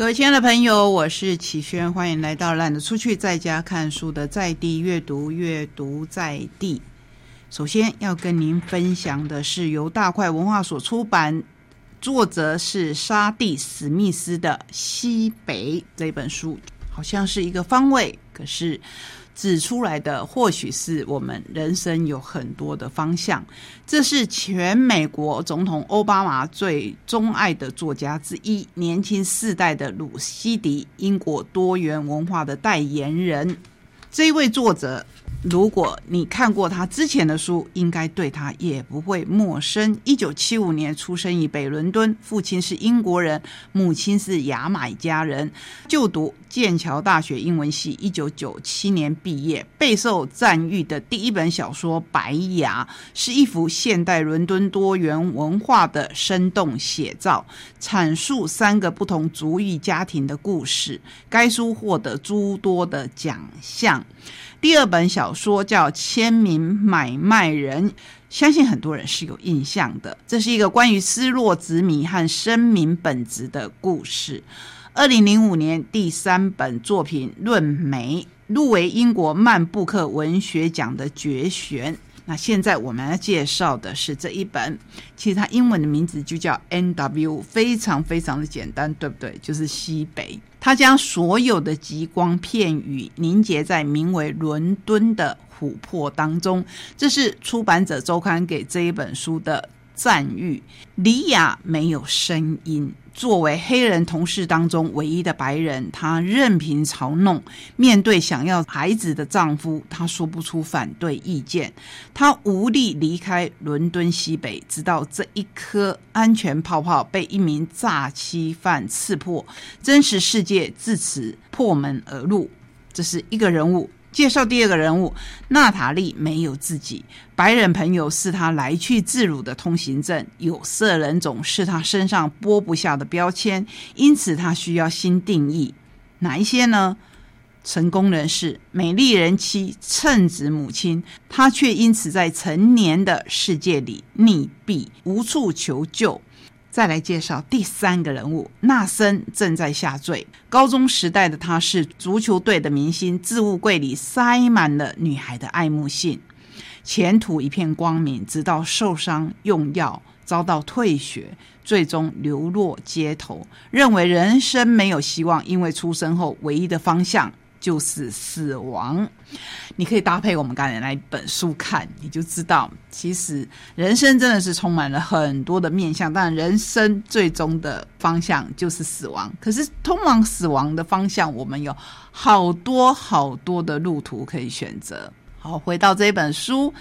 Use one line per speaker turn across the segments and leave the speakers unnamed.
各位亲爱的朋友，我是启轩，欢迎来到懒得出去在家看书的在地阅读，阅读在地。首先要跟您分享的是由大块文化所出版，作者是沙地史密斯的《西北》这本书，好像是一个方位，可是。指出来的或许是我们人生有很多的方向。这是全美国总统奥巴马最钟爱的作家之一，年轻世代的鲁西迪，英国多元文化的代言人。这位作者。如果你看过他之前的书，应该对他也不会陌生。一九七五年出生于北伦敦，父亲是英国人，母亲是牙买加人，就读剑桥大学英文系。一九九七年毕业，备受赞誉的第一本小说《白牙》是一幅现代伦敦多元文化的生动写照，阐述三个不同族裔家庭的故事。该书获得诸多的奖项。第二本小说叫《签名买卖人》，相信很多人是有印象的。这是一个关于失落子民和生命本质的故事。二零零五年第三本作品《论梅》入围英国曼布克文学奖的决选。那现在我们要介绍的是这一本，其实它英文的名字就叫 N.W.，非常非常的简单，对不对？就是西北。它将所有的极光片语凝结在名为伦敦的琥珀当中。这是出版者周刊给这一本书的赞誉。李雅没有声音。作为黑人同事当中唯一的白人，她任凭嘲弄。面对想要孩子的丈夫，她说不出反对意见。她无力离开伦敦西北，直到这一颗安全泡泡被一名诈欺犯刺破，真实世界自此破门而入。这是一个人物。介绍第二个人物，娜塔莉没有自己，白人朋友是她来去自如的通行证，有色人种是她身上剥不下的标签，因此她需要新定义。哪一些呢？成功人士、美丽人妻、称职母亲，她却因此在成年的世界里溺毙，无处求救。再来介绍第三个人物，纳森正在下坠。高中时代的他是足球队的明星，置物柜里塞满了女孩的爱慕信，前途一片光明。直到受伤用药，遭到退学，最终流落街头，认为人生没有希望，因为出生后唯一的方向。就是死亡，你可以搭配我们刚才那一本书看，你就知道，其实人生真的是充满了很多的面向，但人生最终的方向就是死亡。可是通往死亡的方向，我们有好多好多的路途可以选择。好，回到这本书。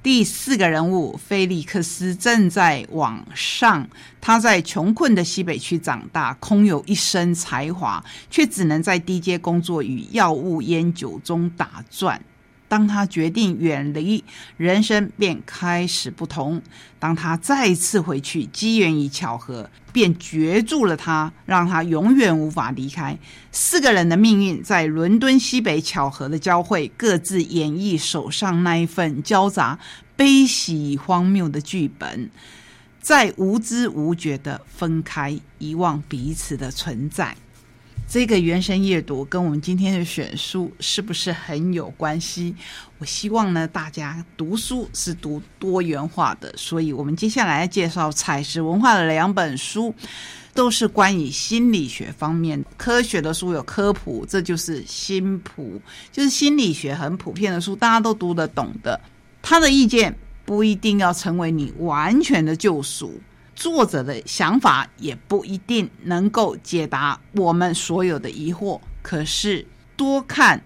第四个人物菲利克斯正在往上，他在穷困的西北区长大，空有一身才华，却只能在低阶工作与药物烟酒中打转。当他决定远离，人生便开始不同。当他再次回去，机缘与巧合便绝住了他，让他永远无法离开。四个人的命运在伦敦西北巧合的交汇，各自演绎手上那一份交杂、悲喜荒谬的剧本，在无知无觉的分开，遗忘彼此的存在。这个原声阅读跟我们今天的选书是不是很有关系？我希望呢，大家读书是读多元化的，所以我们接下来介绍采石文化的两本书，都是关于心理学方面科学的书，有科普，这就是心普，就是心理学很普遍的书，大家都读得懂的。他的意见不一定要成为你完全的救赎。作者的想法也不一定能够解答我们所有的疑惑，可是多看、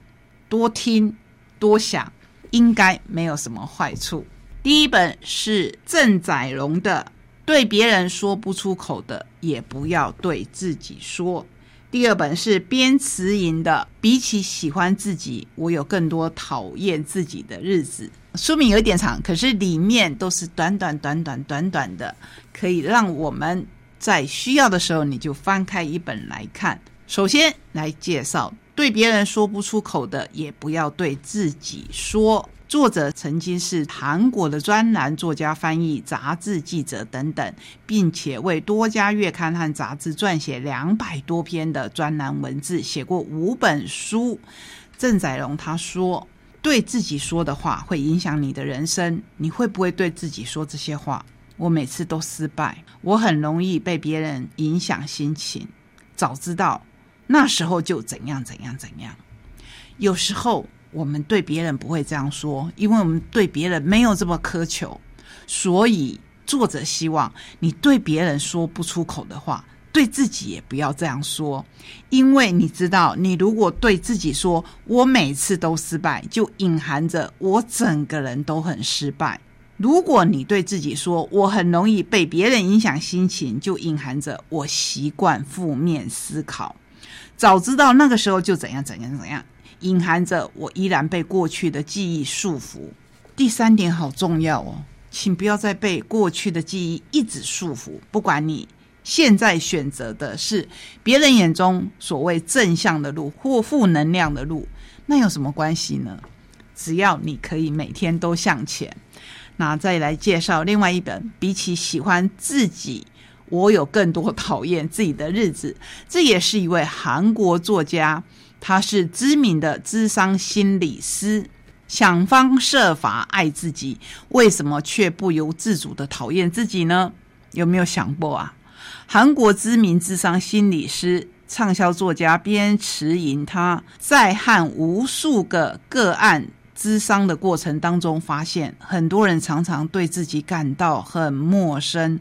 多听、多想，应该没有什么坏处。第一本是郑载荣的《对别人说不出口的，也不要对自己说》。第二本是边慈莹的《比起喜欢自己，我有更多讨厌自己的日子》。书名有点长，可是里面都是短短短短短短的，可以让我们在需要的时候你就翻开一本来看。首先来介绍，对别人说不出口的，也不要对自己说。作者曾经是韩国的专栏作家、翻译、杂志记者等等，并且为多家月刊和杂志撰写两百多篇的专栏文字，写过五本书。郑载荣他说：“对自己说的话会影响你的人生，你会不会对自己说这些话？”我每次都失败，我很容易被别人影响心情。早知道那时候就怎样怎样怎样。有时候我们对别人不会这样说，因为我们对别人没有这么苛求。所以作者希望你对别人说不出口的话，对自己也不要这样说，因为你知道，你如果对自己说“我每次都失败”，就隐含着我整个人都很失败。如果你对自己说“我很容易被别人影响心情”，就隐含着我习惯负面思考。早知道那个时候就怎样怎样怎样，隐含着我依然被过去的记忆束缚。第三点好重要哦，请不要再被过去的记忆一直束缚。不管你现在选择的是别人眼中所谓正向的路或负能量的路，那有什么关系呢？只要你可以每天都向前。那再来介绍另外一本，比起喜欢自己，我有更多讨厌自己的日子。这也是一位韩国作家，他是知名的智商心理师，想方设法爱自己，为什么却不由自主的讨厌自己呢？有没有想过啊？韩国知名智商心理师、畅销作家边驰银，他在看无数个个案。咨商的过程当中，发现很多人常常对自己感到很陌生。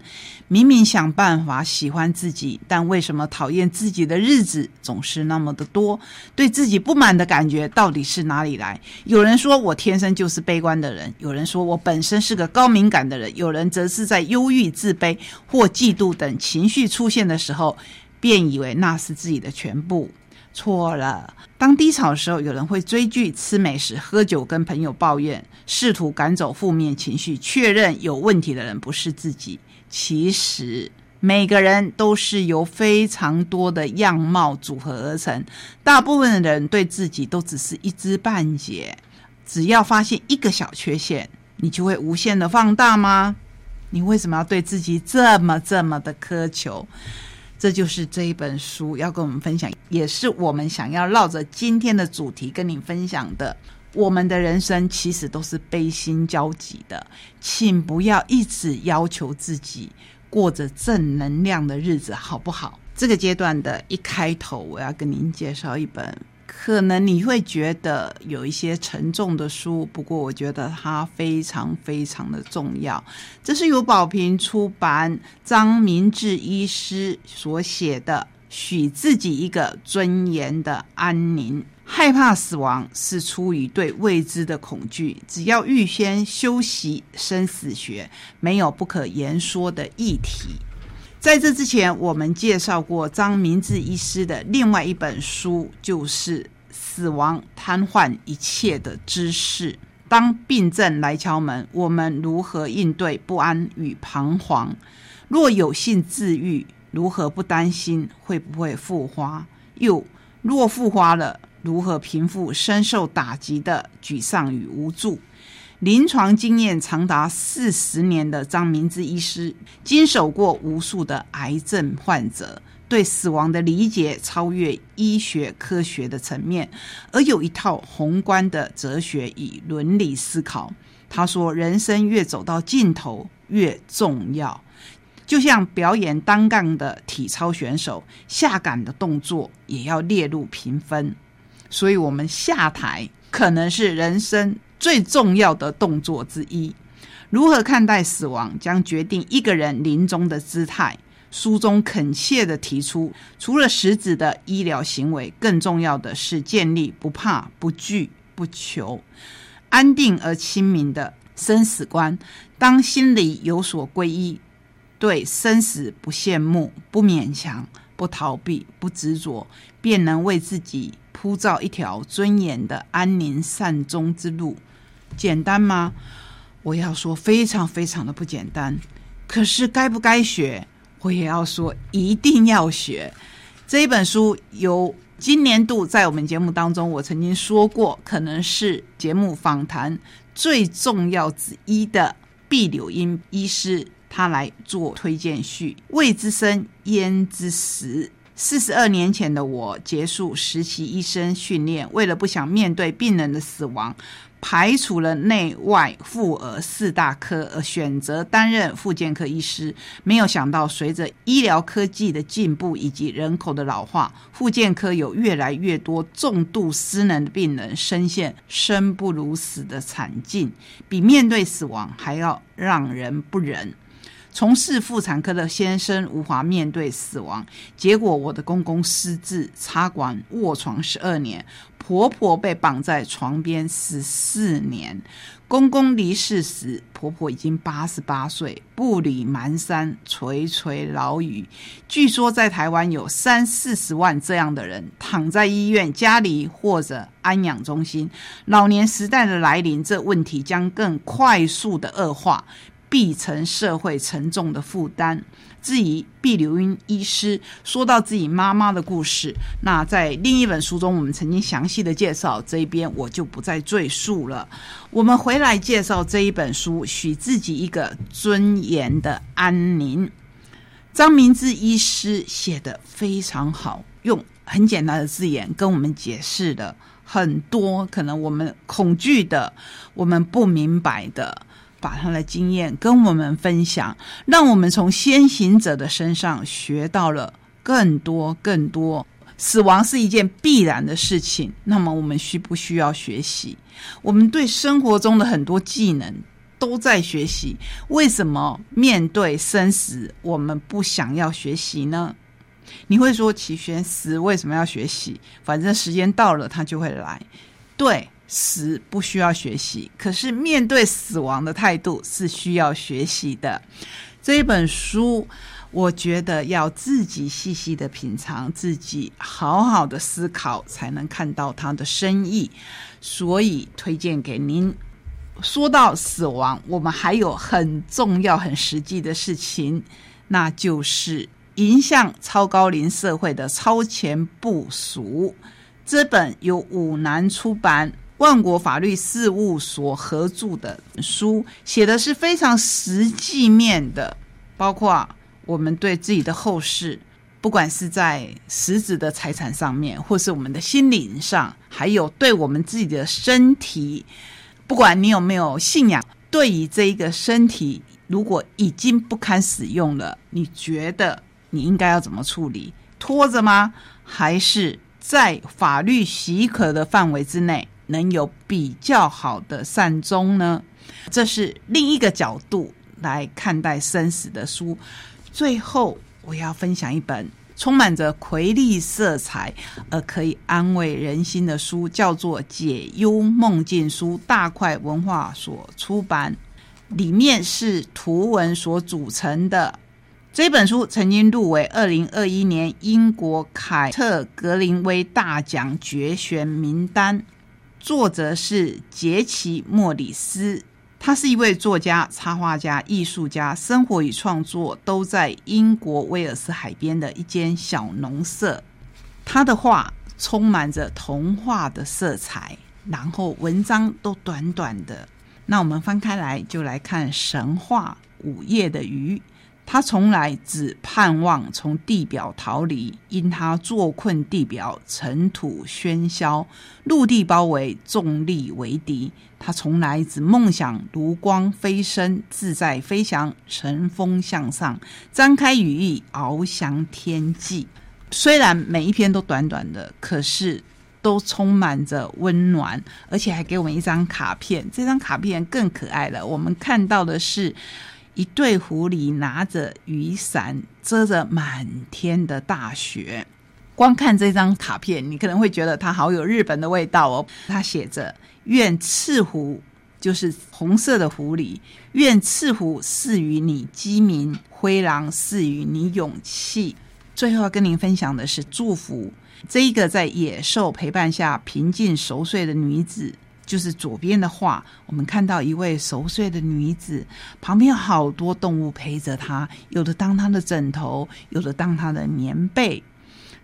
明明想办法喜欢自己，但为什么讨厌自己的日子总是那么的多？对自己不满的感觉到底是哪里来？有人说我天生就是悲观的人，有人说我本身是个高敏感的人，有人则是在忧郁、自卑或嫉妒等情绪出现的时候，便以为那是自己的全部。错了。当低潮的时候，有人会追剧、吃美食、喝酒，跟朋友抱怨，试图赶走负面情绪，确认有问题的人不是自己。其实每个人都是由非常多的样貌组合而成，大部分的人对自己都只是一知半解。只要发现一个小缺陷，你就会无限的放大吗？你为什么要对自己这么这么的苛求？这就是这一本书要跟我们分享，也是我们想要绕着今天的主题跟你分享的。我们的人生其实都是悲心交集的，请不要一直要求自己过着正能量的日子，好不好？这个阶段的一开头，我要跟您介绍一本。可能你会觉得有一些沉重的书，不过我觉得它非常非常的重要。这是由宝瓶出版张明志医师所写的《许自己一个尊严的安宁》。害怕死亡是出于对未知的恐惧。只要预先修习生死学，没有不可言说的议题。在这之前，我们介绍过张明志医师的另外一本书，就是《死亡瘫痪一切的知识》。当病症来敲门，我们如何应对不安与彷徨？若有幸治愈，如何不担心会不会复发？又若复发了，如何平复深受打击的沮丧与无助？临床经验长达四十年的张明志医师，经手过无数的癌症患者，对死亡的理解超越医学科学的层面，而有一套宏观的哲学与伦理思考。他说：“人生越走到尽头越重要，就像表演单杠的体操选手，下杆的动作也要列入评分。所以，我们下台可能是人生。”最重要的动作之一，如何看待死亡，将决定一个人临终的姿态。书中恳切的提出，除了实质的医疗行为，更重要的是建立不怕、不惧、不求、安定而亲民的生死观。当心里有所皈依，对生死不羡慕、不勉强、不逃避、不执着，便能为自己铺造一条尊严的安宁善终之路。简单吗？我要说非常非常的不简单。可是该不该学，我也要说一定要学。这一本书由今年度在我们节目当中，我曾经说过，可能是节目访谈最重要之一的毕柳英医师，他来做推荐序。未知生焉知死？四十二年前的我结束实习医生训练，为了不想面对病人的死亡。排除了内外妇儿四大科，而选择担任妇健科医师。没有想到，随着医疗科技的进步以及人口的老化，妇健科有越来越多重度失能的病人深陷生不如死的惨境，比面对死亡还要让人不忍。从事妇产科的先生无法面对死亡，结果我的公公失智插管卧床十二年，婆婆被绑在床边十四年。公公离世时，婆婆已经八十八岁，步履蹒跚，垂垂老矣。据说在台湾有三四十万这样的人躺在医院、家里或者安养中心。老年时代的来临，这问题将更快速的恶化。必成社会沉重的负担。至于毕留英医师说到自己妈妈的故事，那在另一本书中我们曾经详细的介绍，这一边我就不再赘述了。我们回来介绍这一本书，许自己一个尊严的安宁。张明志医师写的非常好，用很简单的字眼跟我们解释了很多可能我们恐惧的、我们不明白的。把他的经验跟我们分享，让我们从先行者的身上学到了更多更多。死亡是一件必然的事情，那么我们需不需要学习？我们对生活中的很多技能都在学习，为什么面对生死我们不想要学习呢？你会说齐宣死为什么要学习？反正时间到了，他就会来。对。死不需要学习，可是面对死亡的态度是需要学习的。这一本书，我觉得要自己细细的品尝，自己好好的思考，才能看到它的深意。所以推荐给您。说到死亡，我们还有很重要、很实际的事情，那就是影响超高龄社会的超前部署。这本由五南出版。万国法律事务所合著的书，写的是非常实际面的，包括我们对自己的后事，不管是在实质的财产上面，或是我们的心灵上，还有对我们自己的身体，不管你有没有信仰，对于这一个身体，如果已经不堪使用了，你觉得你应该要怎么处理？拖着吗？还是在法律许可的范围之内？能有比较好的善终呢？这是另一个角度来看待生死的书。最后，我要分享一本充满着魁丽色彩而可以安慰人心的书，叫做《解忧梦境书》，大块文化所出版。里面是图文所组成的。这本书曾经入围二零二一年英国凯特格林威大奖决选名单。作者是杰奇·莫里斯，他是一位作家、插画家、艺术家，生活与创作都在英国威尔斯海边的一间小农舍。他的画充满着童话的色彩，然后文章都短短的。那我们翻开来就来看神话《午夜的鱼》。他从来只盼望从地表逃离，因他坐困地表，尘土喧嚣，陆地包围，重力为敌。他从来只梦想如光飞升，自在飞翔，乘风向上，张开羽翼，翱翔天际。虽然每一篇都短短的，可是都充满着温暖，而且还给我们一张卡片。这张卡片更可爱了，我们看到的是。一对狐狸拿着雨伞遮着满天的大雪，光看这张卡片，你可能会觉得它好有日本的味道哦。它写着“愿赤狐”，就是红色的狐狸，“愿赤狐赐予你机敏，灰狼赐予你勇气。”最后要跟您分享的是祝福，这一个在野兽陪伴下平静熟睡的女子。就是左边的画，我们看到一位熟睡的女子，旁边有好多动物陪着她，有的当她的枕头，有的当她的棉被。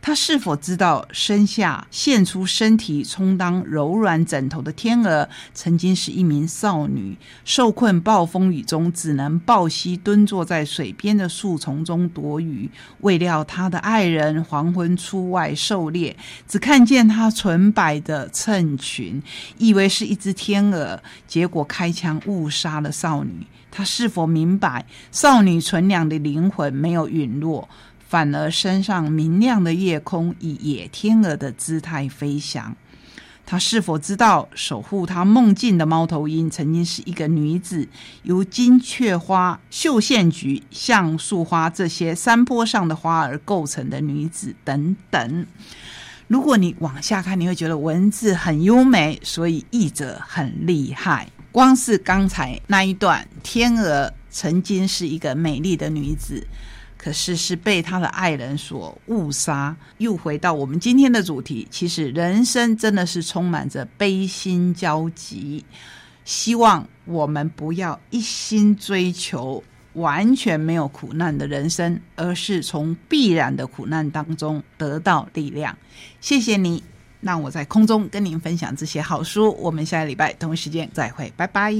他是否知道身下现出身体充当柔软枕头的天鹅，曾经是一名少女，受困暴风雨中，只能抱膝蹲坐在水边的树丛中躲雨。未料他的爱人黄昏出外狩猎，只看见他纯白的衬裙，以为是一只天鹅，结果开枪误杀了少女。他是否明白少女纯良的灵魂没有陨落？反而身上明亮的夜空以野天鹅的姿态飞翔。他是否知道守护他梦境的猫头鹰曾经是一个女子，由金雀花、绣线菊、橡树花这些山坡上的花儿构成的女子等等？如果你往下看，你会觉得文字很优美，所以译者很厉害。光是刚才那一段，天鹅曾经是一个美丽的女子。可是是被他的爱人所误杀。又回到我们今天的主题，其实人生真的是充满着悲心交集。希望我们不要一心追求完全没有苦难的人生，而是从必然的苦难当中得到力量。谢谢你，让我在空中跟您分享这些好书。我们下个礼拜同一时间再会，拜拜。